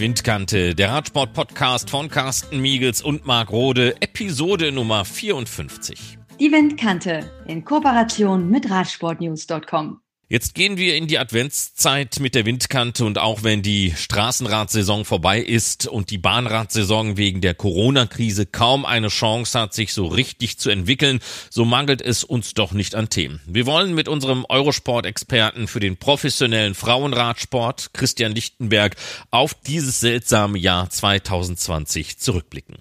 Windkante, der Radsport-Podcast von Carsten Miegels und Marc Rode, Episode Nummer 54. Die Windkante in Kooperation mit Radsportnews.com. Jetzt gehen wir in die Adventszeit mit der Windkante und auch wenn die Straßenradsaison vorbei ist und die Bahnradsaison wegen der Corona-Krise kaum eine Chance hat, sich so richtig zu entwickeln, so mangelt es uns doch nicht an Themen. Wir wollen mit unserem Eurosport-Experten für den professionellen Frauenradsport, Christian Lichtenberg, auf dieses seltsame Jahr 2020 zurückblicken.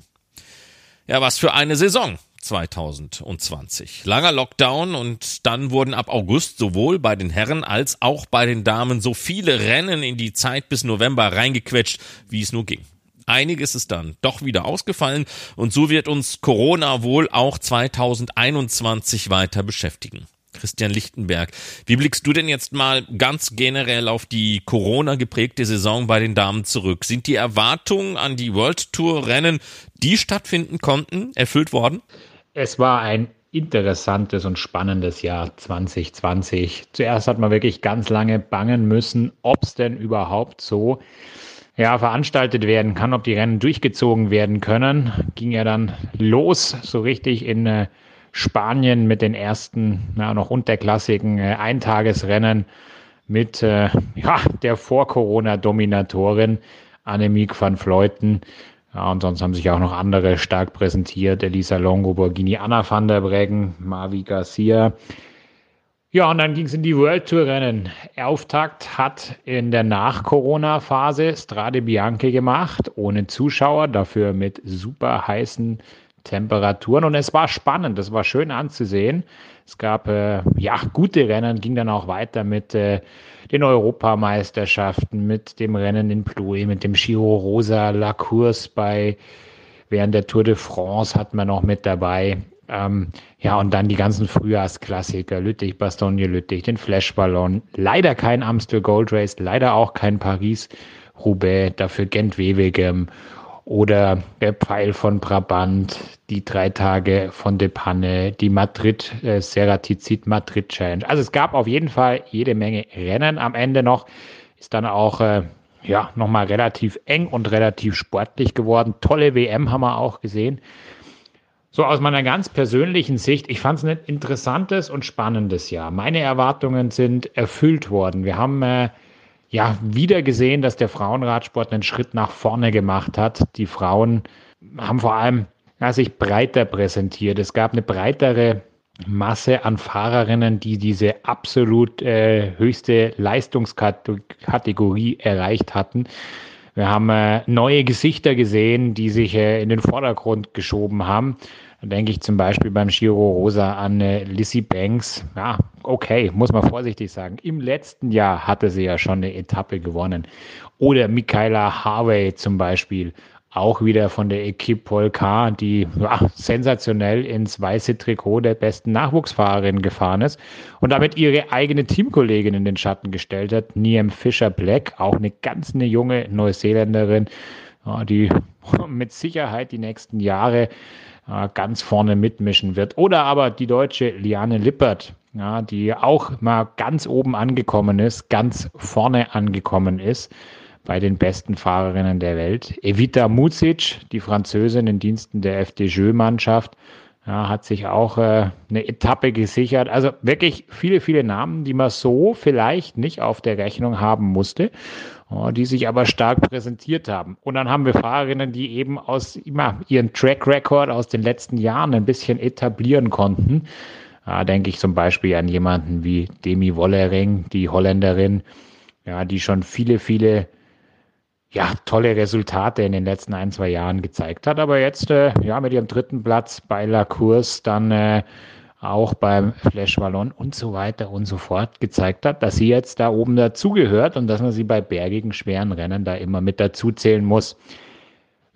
Ja, was für eine Saison. 2020. Langer Lockdown und dann wurden ab August sowohl bei den Herren als auch bei den Damen so viele Rennen in die Zeit bis November reingequetscht, wie es nur ging. Einiges ist dann doch wieder ausgefallen und so wird uns Corona wohl auch 2021 weiter beschäftigen. Christian Lichtenberg. Wie blickst du denn jetzt mal ganz generell auf die Corona geprägte Saison bei den Damen zurück? Sind die Erwartungen an die World Tour Rennen, die stattfinden konnten, erfüllt worden? Es war ein interessantes und spannendes Jahr 2020. Zuerst hat man wirklich ganz lange bangen müssen, ob es denn überhaupt so ja, veranstaltet werden kann, ob die Rennen durchgezogen werden können. Ging ja dann los, so richtig in äh, Spanien mit den ersten, ja, noch unterklassigen äh, Eintagesrennen mit äh, ja, der Vor-Corona-Dominatorin Annemiek van Vleuten. Ja, und sonst haben sich auch noch andere stark präsentiert. Elisa Longo, Borghini, Anna van der Breggen, Mavi Garcia. Ja, und dann ging es in die World Tour Rennen. Auftakt hat in der Nach-Corona-Phase Strade Bianche gemacht, ohne Zuschauer, dafür mit super heißen Temperaturen. Und es war spannend, es war schön anzusehen. Es gab äh, ja gute Rennen, ging dann auch weiter mit äh, den Europameisterschaften, mit dem Rennen in Plouay, mit dem Giro Rosa La Course bei während der Tour de France hat man noch mit dabei. Ähm, ja, und dann die ganzen Frühjahrsklassiker, Lüttich, Bastogne Lüttich, den Flashballon. Leider kein Amstel Gold Race, leider auch kein Paris Roubaix, dafür Gent Wevelgem oder der Pfeil von Brabant, die drei Tage von De Panne, die Madrid äh, Seratizid Madrid Challenge. Also es gab auf jeden Fall jede Menge Rennen am Ende noch. Ist dann auch äh, ja nochmal relativ eng und relativ sportlich geworden. Tolle WM haben wir auch gesehen. So aus meiner ganz persönlichen Sicht, ich fand es ein interessantes und spannendes Jahr. Meine Erwartungen sind erfüllt worden. Wir haben äh, ja wieder gesehen, dass der Frauenradsport einen Schritt nach vorne gemacht hat. Die Frauen haben vor allem ja, sich breiter präsentiert. Es gab eine breitere Masse an Fahrerinnen, die diese absolut äh, höchste Leistungskategorie erreicht hatten. Wir haben äh, neue Gesichter gesehen, die sich äh, in den Vordergrund geschoben haben. Da denke ich zum Beispiel beim Giro Rosa an äh, Lissy Banks. Ja, okay, muss man vorsichtig sagen. Im letzten Jahr hatte sie ja schon eine Etappe gewonnen. Oder Michaela Harvey zum Beispiel. Auch wieder von der Equipe Polka, die ja, sensationell ins weiße Trikot der besten Nachwuchsfahrerin gefahren ist und damit ihre eigene Teamkollegin in den Schatten gestellt hat. Niem Fischer Black, auch eine ganz eine junge Neuseeländerin, ja, die mit Sicherheit die nächsten Jahre ganz vorne mitmischen wird. Oder aber die deutsche Liane Lippert, ja, die auch mal ganz oben angekommen ist, ganz vorne angekommen ist bei den besten Fahrerinnen der Welt. Evita Mucic, die Französin in Diensten der FDJ-Mannschaft, ja, hat sich auch äh, eine Etappe gesichert. Also wirklich viele, viele Namen, die man so vielleicht nicht auf der Rechnung haben musste die sich aber stark präsentiert haben. Und dann haben wir Fahrerinnen, die eben aus immer ihren Track Record aus den letzten Jahren ein bisschen etablieren konnten. Da denke ich zum Beispiel an jemanden wie Demi Wollering, die Holländerin, ja, die schon viele, viele ja, tolle Resultate in den letzten ein, zwei Jahren gezeigt hat, aber jetzt äh, ja mit ihrem dritten Platz bei La Course dann äh, auch beim Flash Wallon und so weiter und so fort gezeigt hat, dass sie jetzt da oben dazugehört und dass man sie bei bergigen, schweren Rennen da immer mit dazu zählen muss.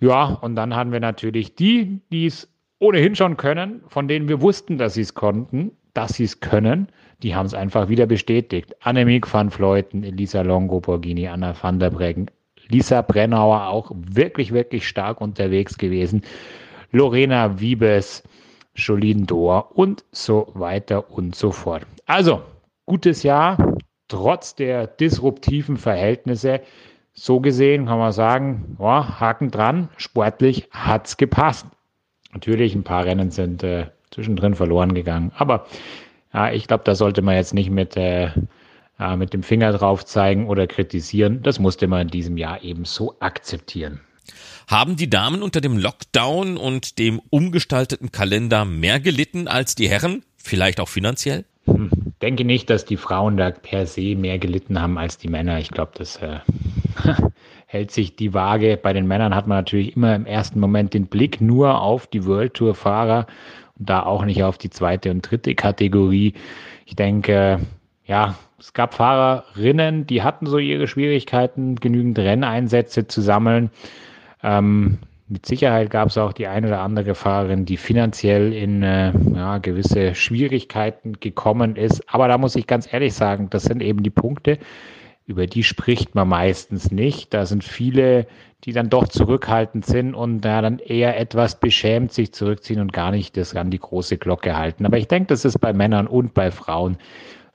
Ja, und dann haben wir natürlich die, die es ohnehin schon können, von denen wir wussten, dass sie es konnten, dass sie es können. Die haben es einfach wieder bestätigt. Annemiek van Fleuten, Elisa Longo, Borghini, Anna van der Breggen, Lisa Brennauer auch wirklich, wirklich stark unterwegs gewesen. Lorena Wiebes, Jolien Dor und so weiter und so fort. Also, gutes Jahr, trotz der disruptiven Verhältnisse. so gesehen kann man sagen, ja, Haken dran, sportlich hat es gepasst. Natürlich, ein paar Rennen sind äh, zwischendrin verloren gegangen, aber ja, ich glaube, da sollte man jetzt nicht mit, äh, ja, mit dem Finger drauf zeigen oder kritisieren. Das musste man in diesem Jahr eben so akzeptieren. Haben die Damen unter dem Lockdown und dem umgestalteten Kalender mehr gelitten als die Herren? Vielleicht auch finanziell? Hm, denke nicht, dass die Frauen da per se mehr gelitten haben als die Männer. Ich glaube, das äh, hält sich die Waage. Bei den Männern hat man natürlich immer im ersten Moment den Blick nur auf die World Tour Fahrer und da auch nicht auf die zweite und dritte Kategorie. Ich denke, ja, es gab Fahrerinnen, die hatten so ihre Schwierigkeiten, genügend Renneinsätze zu sammeln. Ähm, mit Sicherheit gab es auch die eine oder andere Fahrerin, die finanziell in äh, ja, gewisse Schwierigkeiten gekommen ist. Aber da muss ich ganz ehrlich sagen, das sind eben die Punkte, über die spricht man meistens nicht. Da sind viele, die dann doch zurückhaltend sind und da dann eher etwas beschämt sich zurückziehen und gar nicht das an die große Glocke halten. Aber ich denke, das ist bei Männern und bei Frauen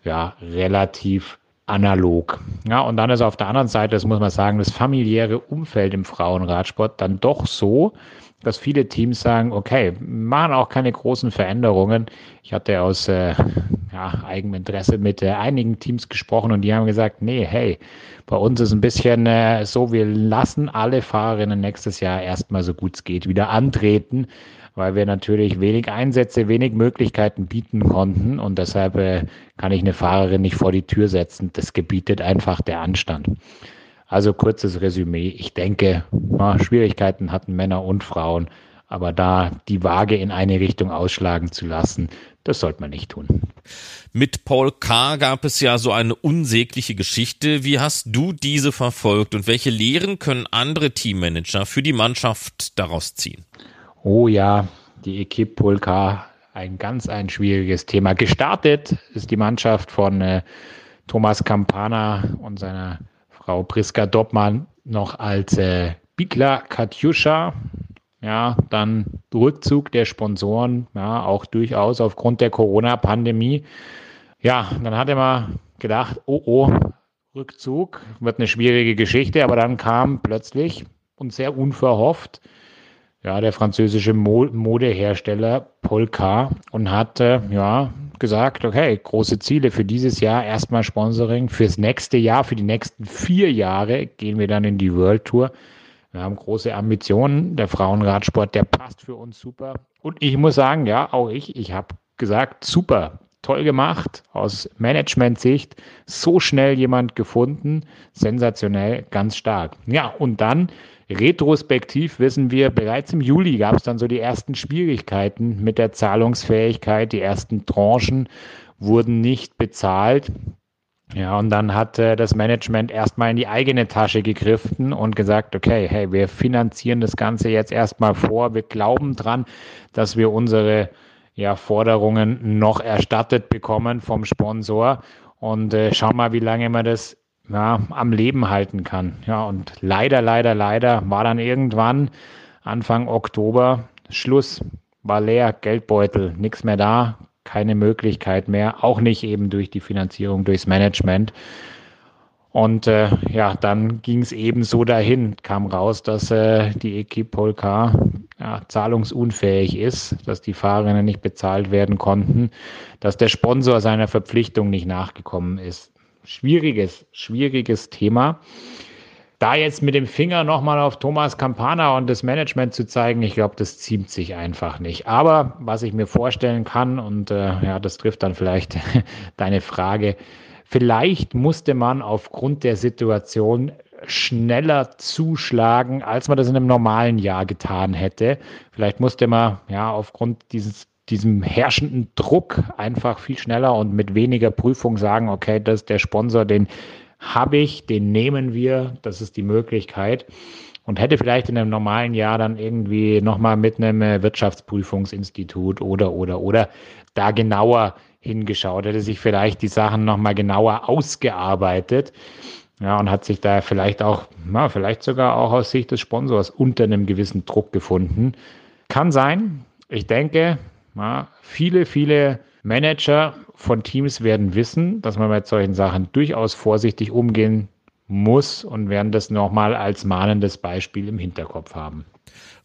ja relativ analog. Ja, und dann ist auf der anderen Seite, das muss man sagen, das familiäre Umfeld im Frauenradsport dann doch so, dass viele Teams sagen, okay, machen auch keine großen Veränderungen. Ich hatte aus äh, ja, eigenem Interesse mit äh, einigen Teams gesprochen und die haben gesagt, nee, hey, bei uns ist ein bisschen äh, so, wir lassen alle Fahrerinnen nächstes Jahr erstmal so gut es geht wieder antreten, weil wir natürlich wenig Einsätze, wenig Möglichkeiten bieten konnten und deshalb äh, kann ich eine Fahrerin nicht vor die Tür setzen. Das gebietet einfach der Anstand. Also kurzes Resümee. Ich denke, ja, Schwierigkeiten hatten Männer und Frauen, aber da die Waage in eine Richtung ausschlagen zu lassen, das sollte man nicht tun. Mit Paul K. gab es ja so eine unsägliche Geschichte. Wie hast du diese verfolgt und welche Lehren können andere Teammanager für die Mannschaft daraus ziehen? Oh ja, die Equipe K. ein ganz ein schwieriges Thema. Gestartet ist die Mannschaft von äh, Thomas Campana und seiner Frau Priska Doppmann noch als äh, Bikla Katjuscha. Ja, dann Rückzug der Sponsoren, ja, auch durchaus aufgrund der Corona-Pandemie. Ja, dann hatte man gedacht, oh oh, Rückzug wird eine schwierige Geschichte, aber dann kam plötzlich und sehr unverhofft ja, der französische Modehersteller Polka und hat äh, ja gesagt, okay, große Ziele für dieses Jahr, erstmal Sponsoring, fürs nächste Jahr, für die nächsten vier Jahre gehen wir dann in die World Tour. Wir haben große Ambitionen. Der Frauenradsport, der passt für uns super. Und ich muss sagen, ja, auch ich, ich habe gesagt, super, toll gemacht aus Management-Sicht. So schnell jemand gefunden, sensationell, ganz stark. Ja, und dann Retrospektiv wissen wir, bereits im Juli gab es dann so die ersten Schwierigkeiten mit der Zahlungsfähigkeit. Die ersten Tranchen wurden nicht bezahlt. Ja, und dann hat äh, das Management erstmal in die eigene Tasche gegriffen und gesagt, okay, hey, wir finanzieren das Ganze jetzt erstmal vor. Wir glauben dran, dass wir unsere ja, Forderungen noch erstattet bekommen vom Sponsor. Und äh, schau mal, wie lange wir das ja, am Leben halten kann. Ja, und leider, leider, leider war dann irgendwann Anfang Oktober Schluss, war leer, Geldbeutel, nichts mehr da, keine Möglichkeit mehr, auch nicht eben durch die Finanzierung, durchs Management. Und äh, ja, dann ging es eben so dahin, kam raus, dass äh, die Equipe Polka ja, zahlungsunfähig ist, dass die Fahrerinnen nicht bezahlt werden konnten, dass der Sponsor seiner Verpflichtung nicht nachgekommen ist schwieriges, schwieriges Thema. Da jetzt mit dem Finger nochmal auf Thomas Campana und das Management zu zeigen, ich glaube, das ziemt sich einfach nicht. Aber was ich mir vorstellen kann, und äh, ja, das trifft dann vielleicht deine Frage, vielleicht musste man aufgrund der Situation schneller zuschlagen, als man das in einem normalen Jahr getan hätte. Vielleicht musste man ja aufgrund dieses diesem herrschenden Druck einfach viel schneller und mit weniger Prüfung sagen, okay, das ist der Sponsor, den habe ich, den nehmen wir, das ist die Möglichkeit. Und hätte vielleicht in einem normalen Jahr dann irgendwie nochmal mit einem äh, Wirtschaftsprüfungsinstitut oder, oder, oder da genauer hingeschaut, hätte sich vielleicht die Sachen nochmal genauer ausgearbeitet. Ja, und hat sich da vielleicht auch, na, vielleicht sogar auch aus Sicht des Sponsors unter einem gewissen Druck gefunden. Kann sein. Ich denke, ja, viele, viele Manager von Teams werden wissen, dass man mit solchen Sachen durchaus vorsichtig umgehen muss und werden das nochmal als mahnendes Beispiel im Hinterkopf haben.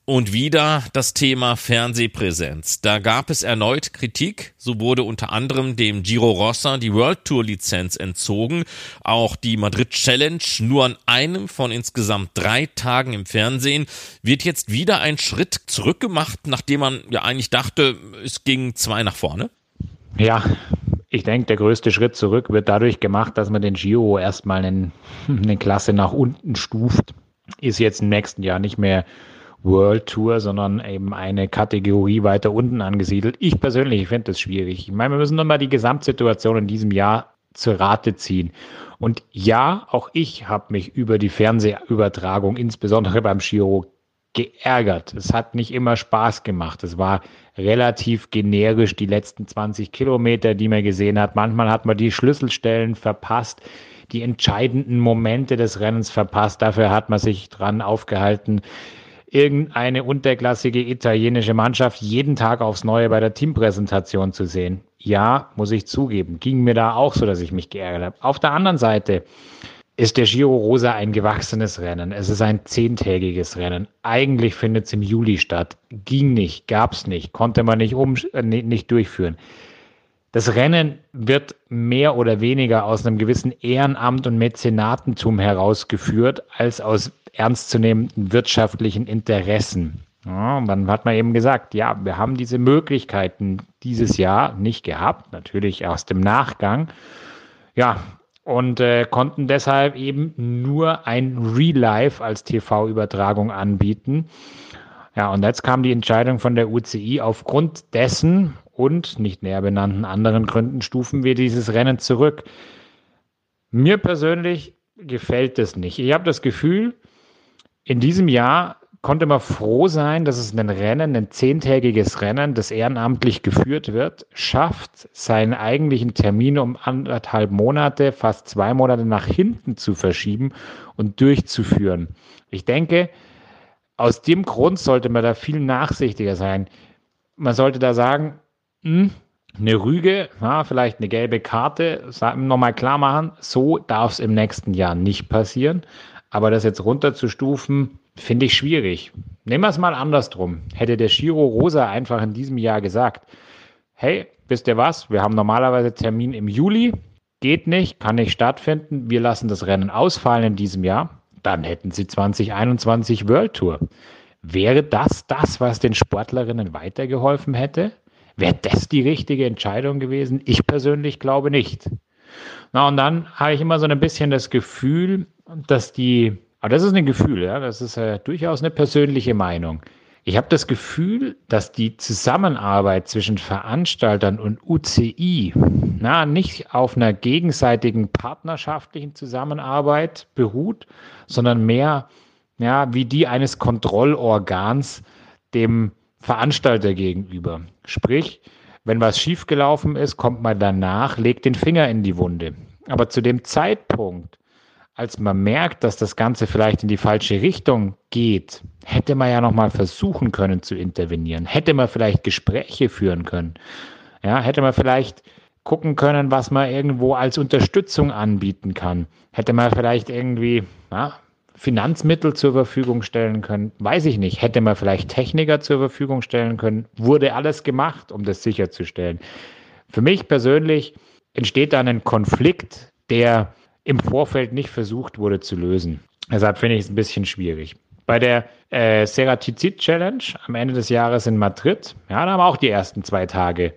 Und wieder das Thema Fernsehpräsenz. Da gab es erneut Kritik. So wurde unter anderem dem Giro Rossa die World Tour Lizenz entzogen. Auch die Madrid Challenge nur an einem von insgesamt drei Tagen im Fernsehen wird jetzt wieder ein Schritt zurückgemacht, nachdem man ja eigentlich dachte, es ging zwei nach vorne. Ja, ich denke, der größte Schritt zurück wird dadurch gemacht, dass man den Giro erstmal in eine Klasse nach unten stuft. Ist jetzt im nächsten Jahr nicht mehr World Tour, sondern eben eine Kategorie weiter unten angesiedelt. Ich persönlich finde das schwierig. Ich meine, wir müssen nochmal die Gesamtsituation in diesem Jahr zur Rate ziehen. Und ja, auch ich habe mich über die Fernsehübertragung, insbesondere beim Giro, geärgert. Es hat nicht immer Spaß gemacht. Es war relativ generisch die letzten 20 Kilometer, die man gesehen hat. Manchmal hat man die Schlüsselstellen verpasst, die entscheidenden Momente des Rennens verpasst. Dafür hat man sich dran aufgehalten, irgendeine unterklassige italienische Mannschaft jeden Tag aufs Neue bei der Teampräsentation zu sehen. Ja, muss ich zugeben, ging mir da auch so, dass ich mich geärgert habe. Auf der anderen Seite ist der Giro Rosa ein gewachsenes Rennen. Es ist ein zehntägiges Rennen. Eigentlich findet es im Juli statt. Ging nicht, gab es nicht, konnte man nicht, um, äh, nicht durchführen. Das Rennen wird mehr oder weniger aus einem gewissen Ehrenamt und Mäzenatentum herausgeführt, als aus ernstzunehmenden wirtschaftlichen Interessen. Ja, dann hat man eben gesagt, ja, wir haben diese Möglichkeiten dieses Jahr nicht gehabt, natürlich aus dem Nachgang. Ja, und äh, konnten deshalb eben nur ein Real Life als TV-Übertragung anbieten. Ja, und jetzt kam die Entscheidung von der UCI aufgrund dessen, und nicht näher benannten anderen Gründen stufen wir dieses Rennen zurück. Mir persönlich gefällt es nicht. Ich habe das Gefühl, in diesem Jahr konnte man froh sein, dass es ein Rennen, ein zehntägiges Rennen, das ehrenamtlich geführt wird, schafft, seinen eigentlichen Termin um anderthalb Monate, fast zwei Monate nach hinten zu verschieben und durchzuführen. Ich denke, aus dem Grund sollte man da viel nachsichtiger sein. Man sollte da sagen, hm, eine Rüge, ja, vielleicht eine gelbe Karte, nochmal klar machen, so darf es im nächsten Jahr nicht passieren. Aber das jetzt runterzustufen, finde ich schwierig. Nehmen wir es mal andersrum. Hätte der Giro Rosa einfach in diesem Jahr gesagt, hey, wisst ihr was, wir haben normalerweise Termin im Juli, geht nicht, kann nicht stattfinden, wir lassen das Rennen ausfallen in diesem Jahr, dann hätten sie 2021 World Tour. Wäre das das, was den Sportlerinnen weitergeholfen hätte? Wäre das die richtige Entscheidung gewesen? Ich persönlich glaube nicht. Na, und dann habe ich immer so ein bisschen das Gefühl, dass die, aber das ist ein Gefühl, ja, das ist äh, durchaus eine persönliche Meinung. Ich habe das Gefühl, dass die Zusammenarbeit zwischen Veranstaltern und UCI na, nicht auf einer gegenseitigen partnerschaftlichen Zusammenarbeit beruht, sondern mehr ja, wie die eines Kontrollorgans dem Veranstalter gegenüber. Sprich, wenn was schiefgelaufen ist, kommt man danach, legt den Finger in die Wunde. Aber zu dem Zeitpunkt, als man merkt, dass das Ganze vielleicht in die falsche Richtung geht, hätte man ja nochmal versuchen können zu intervenieren. Hätte man vielleicht Gespräche führen können. Ja, hätte man vielleicht gucken können, was man irgendwo als Unterstützung anbieten kann. Hätte man vielleicht irgendwie, ja, Finanzmittel zur Verfügung stellen können? Weiß ich nicht. Hätte man vielleicht Techniker zur Verfügung stellen können? Wurde alles gemacht, um das sicherzustellen? Für mich persönlich entsteht dann ein Konflikt, der im Vorfeld nicht versucht wurde zu lösen. Deshalb finde ich es ein bisschen schwierig. Bei der äh, Ceratizid Challenge am Ende des Jahres in Madrid, ja, da haben auch die ersten zwei Tage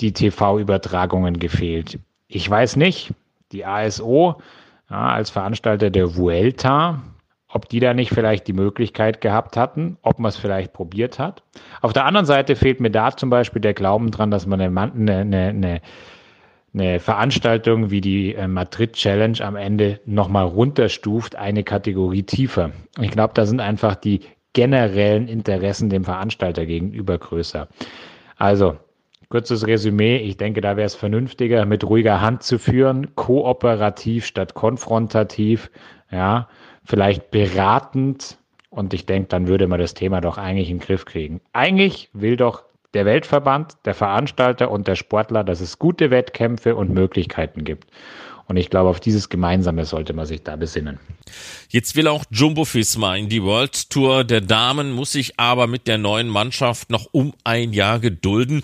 die TV-Übertragungen gefehlt. Ich weiß nicht, die ASO ja, als Veranstalter der Vuelta, ob die da nicht vielleicht die Möglichkeit gehabt hatten, ob man es vielleicht probiert hat. Auf der anderen Seite fehlt mir da zum Beispiel der Glauben dran, dass man eine, eine, eine, eine Veranstaltung wie die äh, Madrid Challenge am Ende nochmal runterstuft, eine Kategorie tiefer. Ich glaube, da sind einfach die generellen Interessen dem Veranstalter gegenüber größer. Also, Kurzes Resümee, ich denke, da wäre es vernünftiger, mit ruhiger Hand zu führen, kooperativ statt konfrontativ, ja, vielleicht beratend. Und ich denke, dann würde man das Thema doch eigentlich in den Griff kriegen. Eigentlich will doch der Weltverband, der Veranstalter und der Sportler, dass es gute Wettkämpfe und Möglichkeiten gibt. Und ich glaube, auf dieses Gemeinsame sollte man sich da besinnen. Jetzt will auch Jumbo Fisma in die World Tour der Damen, muss sich aber mit der neuen Mannschaft noch um ein Jahr gedulden.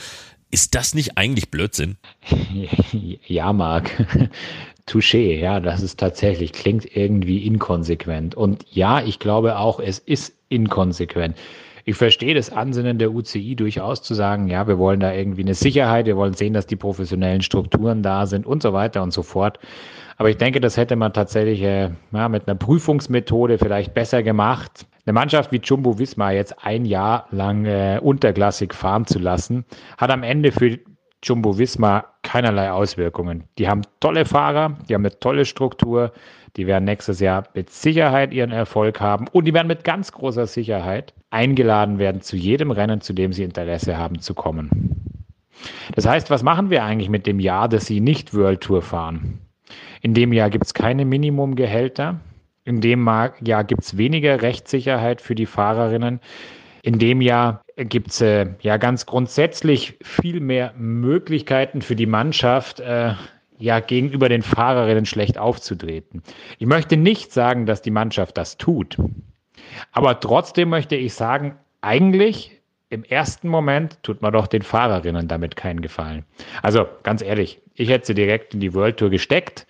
Ist das nicht eigentlich Blödsinn? Ja, Marc. Touché, ja, das ist tatsächlich, klingt irgendwie inkonsequent. Und ja, ich glaube auch, es ist inkonsequent. Ich verstehe das Ansinnen der UCI durchaus zu sagen, ja, wir wollen da irgendwie eine Sicherheit, wir wollen sehen, dass die professionellen Strukturen da sind und so weiter und so fort. Aber ich denke, das hätte man tatsächlich äh, ja, mit einer Prüfungsmethode vielleicht besser gemacht. Eine Mannschaft wie Jumbo Visma jetzt ein Jahr lang äh, unterklassig fahren zu lassen, hat am Ende für Jumbo Visma keinerlei Auswirkungen. Die haben tolle Fahrer, die haben eine tolle Struktur, die werden nächstes Jahr mit Sicherheit ihren Erfolg haben und die werden mit ganz großer Sicherheit eingeladen werden zu jedem Rennen, zu dem sie Interesse haben zu kommen. Das heißt, was machen wir eigentlich mit dem Jahr, dass sie nicht World Tour fahren? In dem Jahr gibt es keine Minimumgehälter. In dem Jahr gibt es weniger Rechtssicherheit für die Fahrerinnen. In dem Jahr gibt es äh, ja ganz grundsätzlich viel mehr Möglichkeiten für die Mannschaft, äh, ja gegenüber den Fahrerinnen schlecht aufzutreten. Ich möchte nicht sagen, dass die Mannschaft das tut. Aber trotzdem möchte ich sagen, eigentlich im ersten Moment tut man doch den Fahrerinnen damit keinen Gefallen. Also ganz ehrlich, ich hätte sie direkt in die World Tour gesteckt,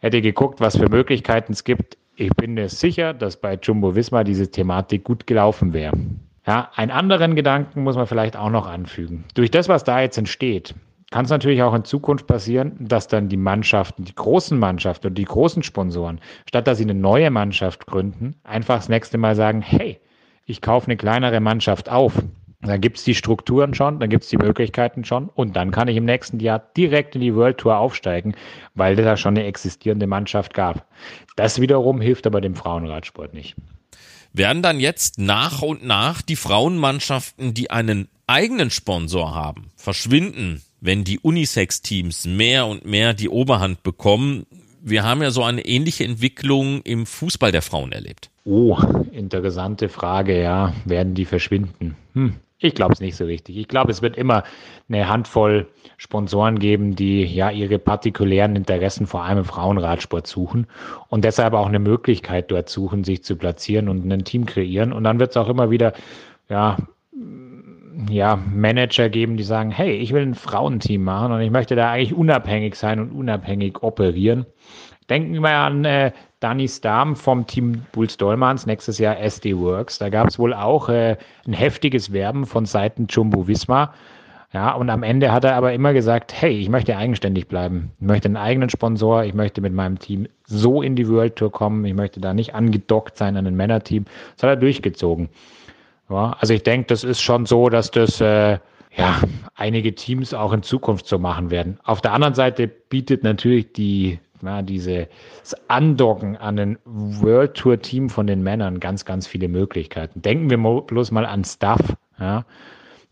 hätte geguckt, was für Möglichkeiten es gibt. Ich bin mir sicher, dass bei Jumbo Visma diese Thematik gut gelaufen wäre. Ja, einen anderen Gedanken muss man vielleicht auch noch anfügen. Durch das, was da jetzt entsteht, kann es natürlich auch in Zukunft passieren, dass dann die Mannschaften, die großen Mannschaften und die großen Sponsoren, statt dass sie eine neue Mannschaft gründen, einfach das nächste Mal sagen, hey, ich kaufe eine kleinere Mannschaft auf. Dann gibt es die Strukturen schon, dann gibt es die Möglichkeiten schon und dann kann ich im nächsten Jahr direkt in die World Tour aufsteigen, weil da schon eine existierende Mannschaft gab. Das wiederum hilft aber dem Frauenradsport nicht. Werden dann jetzt nach und nach die Frauenmannschaften, die einen eigenen Sponsor haben, verschwinden, wenn die Unisex-Teams mehr und mehr die Oberhand bekommen. Wir haben ja so eine ähnliche Entwicklung im Fußball der Frauen erlebt. Oh, interessante Frage, ja. Werden die verschwinden? Hm. Ich glaube es nicht so richtig. Ich glaube, es wird immer eine Handvoll Sponsoren geben, die ja ihre partikulären Interessen vor allem im Frauenradsport suchen und deshalb auch eine Möglichkeit dort suchen, sich zu platzieren und ein Team kreieren. Und dann wird es auch immer wieder ja, ja, Manager geben, die sagen, hey, ich will ein Frauenteam machen und ich möchte da eigentlich unabhängig sein und unabhängig operieren. Denken wir an äh, Danny Starm vom Team Bulls Dollmans, nächstes Jahr SD Works. Da gab es wohl auch äh, ein heftiges Werben von Seiten Jumbo Visma. Ja, und am Ende hat er aber immer gesagt, hey, ich möchte eigenständig bleiben. Ich möchte einen eigenen Sponsor. Ich möchte mit meinem Team so in die World Tour kommen. Ich möchte da nicht angedockt sein an ein Männerteam. Das hat er durchgezogen. Ja, also ich denke, das ist schon so, dass das äh, ja einige Teams auch in Zukunft so machen werden. Auf der anderen Seite bietet natürlich die ja, dieses Andocken an ein World Tour Team von den Männern ganz, ganz viele Möglichkeiten. Denken wir bloß mal an Stuff. Ja.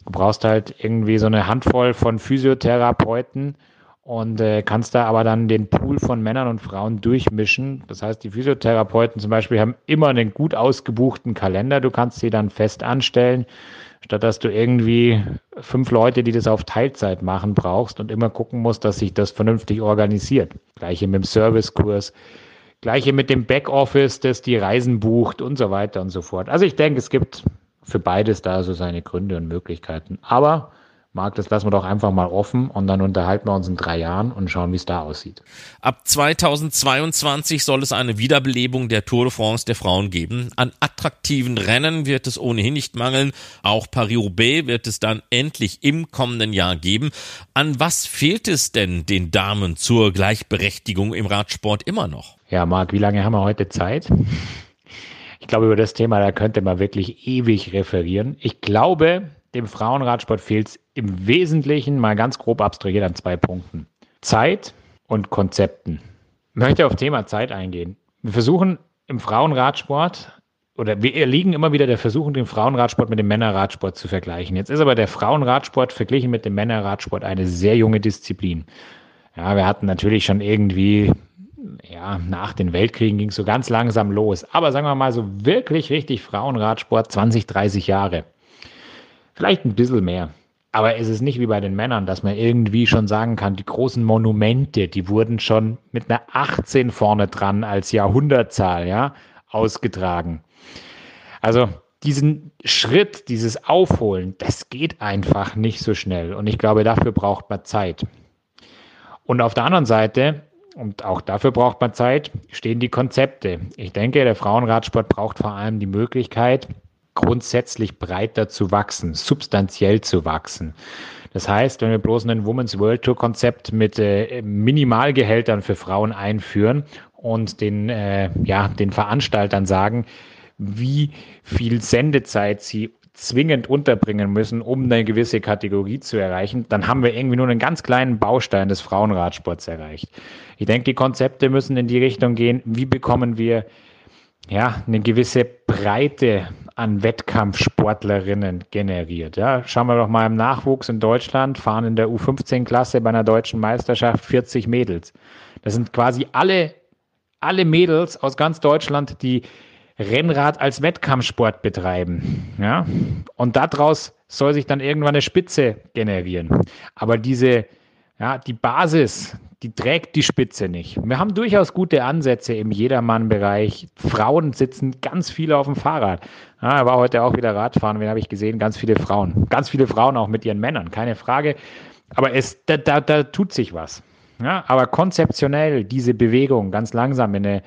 Du brauchst halt irgendwie so eine Handvoll von Physiotherapeuten, und äh, kannst da aber dann den Pool von Männern und Frauen durchmischen. Das heißt, die Physiotherapeuten zum Beispiel haben immer einen gut ausgebuchten Kalender. Du kannst sie dann fest anstellen, statt dass du irgendwie fünf Leute, die das auf Teilzeit machen, brauchst und immer gucken musst, dass sich das vernünftig organisiert. Gleiche mit dem Servicekurs. Gleiche mit dem Backoffice, das die Reisen bucht und so weiter und so fort. Also ich denke, es gibt für beides da so seine Gründe und Möglichkeiten. Aber Marc, das lassen wir doch einfach mal offen und dann unterhalten wir uns in drei Jahren und schauen, wie es da aussieht. Ab 2022 soll es eine Wiederbelebung der Tour de France der Frauen geben. An attraktiven Rennen wird es ohnehin nicht mangeln. Auch Paris-Roubaix wird es dann endlich im kommenden Jahr geben. An was fehlt es denn den Damen zur Gleichberechtigung im Radsport immer noch? Ja, Marc, wie lange haben wir heute Zeit? Ich glaube, über das Thema, da könnte man wirklich ewig referieren. Ich glaube, dem Frauenradsport fehlt es im Wesentlichen mal ganz grob abstrahiert an zwei Punkten. Zeit und Konzepten. Ich möchte auf Thema Zeit eingehen. Wir versuchen im Frauenradsport oder wir erliegen immer wieder der Versuchung, den Frauenradsport mit dem Männerradsport zu vergleichen. Jetzt ist aber der Frauenradsport verglichen mit dem Männerradsport eine sehr junge Disziplin. Ja, wir hatten natürlich schon irgendwie, ja, nach den Weltkriegen ging es so ganz langsam los. Aber sagen wir mal so wirklich richtig Frauenradsport 20, 30 Jahre. Vielleicht ein bisschen mehr. Aber es ist nicht wie bei den Männern, dass man irgendwie schon sagen kann, die großen Monumente, die wurden schon mit einer 18 vorne dran als Jahrhundertzahl, ja, ausgetragen. Also diesen Schritt, dieses Aufholen, das geht einfach nicht so schnell. Und ich glaube, dafür braucht man Zeit. Und auf der anderen Seite, und auch dafür braucht man Zeit, stehen die Konzepte. Ich denke, der Frauenradsport braucht vor allem die Möglichkeit, grundsätzlich breiter zu wachsen, substanziell zu wachsen. Das heißt, wenn wir bloß ein Women's World Tour Konzept mit äh, Minimalgehältern für Frauen einführen und den, äh, ja, den Veranstaltern sagen, wie viel Sendezeit sie zwingend unterbringen müssen, um eine gewisse Kategorie zu erreichen, dann haben wir irgendwie nur einen ganz kleinen Baustein des Frauenradsports erreicht. Ich denke, die Konzepte müssen in die Richtung gehen, wie bekommen wir ja, eine gewisse Breite an Wettkampfsportlerinnen generiert. Ja, schauen wir doch mal im Nachwuchs in Deutschland, fahren in der U15-Klasse bei einer deutschen Meisterschaft 40 Mädels. Das sind quasi alle, alle Mädels aus ganz Deutschland, die Rennrad als Wettkampfsport betreiben. Ja? Und daraus soll sich dann irgendwann eine Spitze generieren. Aber diese, ja, die Basis, die trägt die Spitze nicht. Wir haben durchaus gute Ansätze im Jedermann-Bereich. Frauen sitzen ganz viele auf dem Fahrrad. Ja, er war heute auch wieder Radfahren, wen habe ich gesehen? Ganz viele Frauen. Ganz viele Frauen auch mit ihren Männern, keine Frage. Aber es, da, da, da tut sich was. Ja, aber konzeptionell diese Bewegung ganz langsam in eine,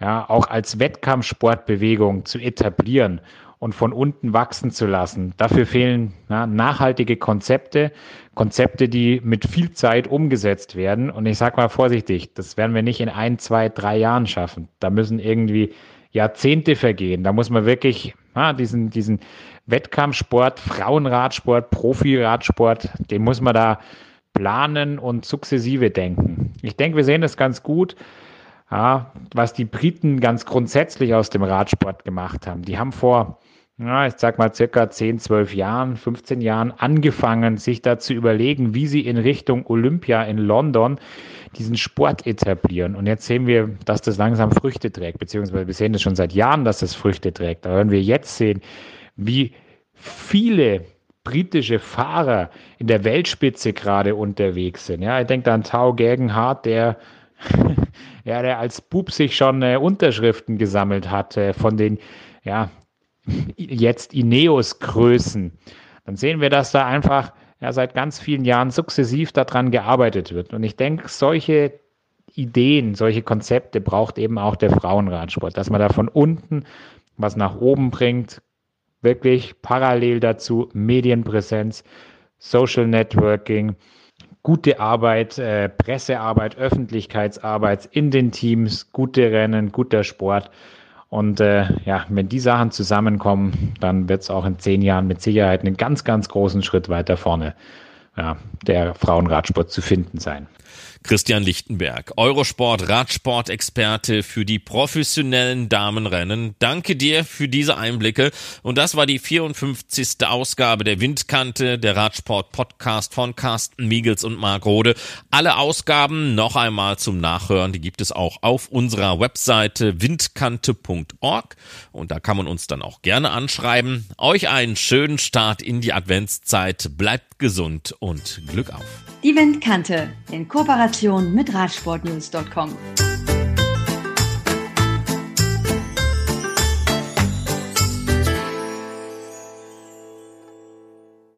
ja, auch als Wettkampfsportbewegung zu etablieren und von unten wachsen zu lassen. Dafür fehlen ja, nachhaltige Konzepte, Konzepte, die mit viel Zeit umgesetzt werden. Und ich sage mal vorsichtig, das werden wir nicht in ein, zwei, drei Jahren schaffen. Da müssen irgendwie Jahrzehnte vergehen. Da muss man wirklich ja, diesen, diesen Wettkampfsport, Frauenradsport, Profiradsport, den muss man da planen und sukzessive denken. Ich denke, wir sehen das ganz gut. Ja, was die Briten ganz grundsätzlich aus dem Radsport gemacht haben. Die haben vor ja, ich sag mal circa 10, 12 Jahren, 15 Jahren angefangen, sich da zu überlegen, wie sie in Richtung Olympia in London diesen Sport etablieren. Und jetzt sehen wir, dass das langsam Früchte trägt, beziehungsweise wir sehen das schon seit Jahren, dass das Früchte trägt. Aber wenn wir jetzt sehen, wie viele britische Fahrer in der Weltspitze gerade unterwegs sind. Ja, ich denke an Tau Gegenhardt, der ja, der als Bub sich schon äh, Unterschriften gesammelt hat äh, von den ja, jetzt Ineos-Größen, dann sehen wir, dass da einfach ja, seit ganz vielen Jahren sukzessiv daran gearbeitet wird. Und ich denke, solche Ideen, solche Konzepte braucht eben auch der Frauenradsport, dass man da von unten was nach oben bringt, wirklich parallel dazu Medienpräsenz, Social Networking, gute Arbeit, äh, Pressearbeit, Öffentlichkeitsarbeit in den Teams, gute Rennen, guter Sport. Und äh, ja, wenn die Sachen zusammenkommen, dann wird es auch in zehn Jahren mit Sicherheit einen ganz, ganz großen Schritt weiter vorne ja, der Frauenradsport zu finden sein. Christian Lichtenberg, Eurosport Radsport-Experte für die professionellen Damenrennen. Danke dir für diese Einblicke. Und das war die 54. Ausgabe der Windkante, der Radsport-Podcast von Carsten Miegels und Marc Rode. Alle Ausgaben noch einmal zum Nachhören, die gibt es auch auf unserer Webseite windkante.org. Und da kann man uns dann auch gerne anschreiben. Euch einen schönen Start in die Adventszeit. Bleibt gesund und Glück auf. Die Windkante in Kooperation mit Radsportnews.com.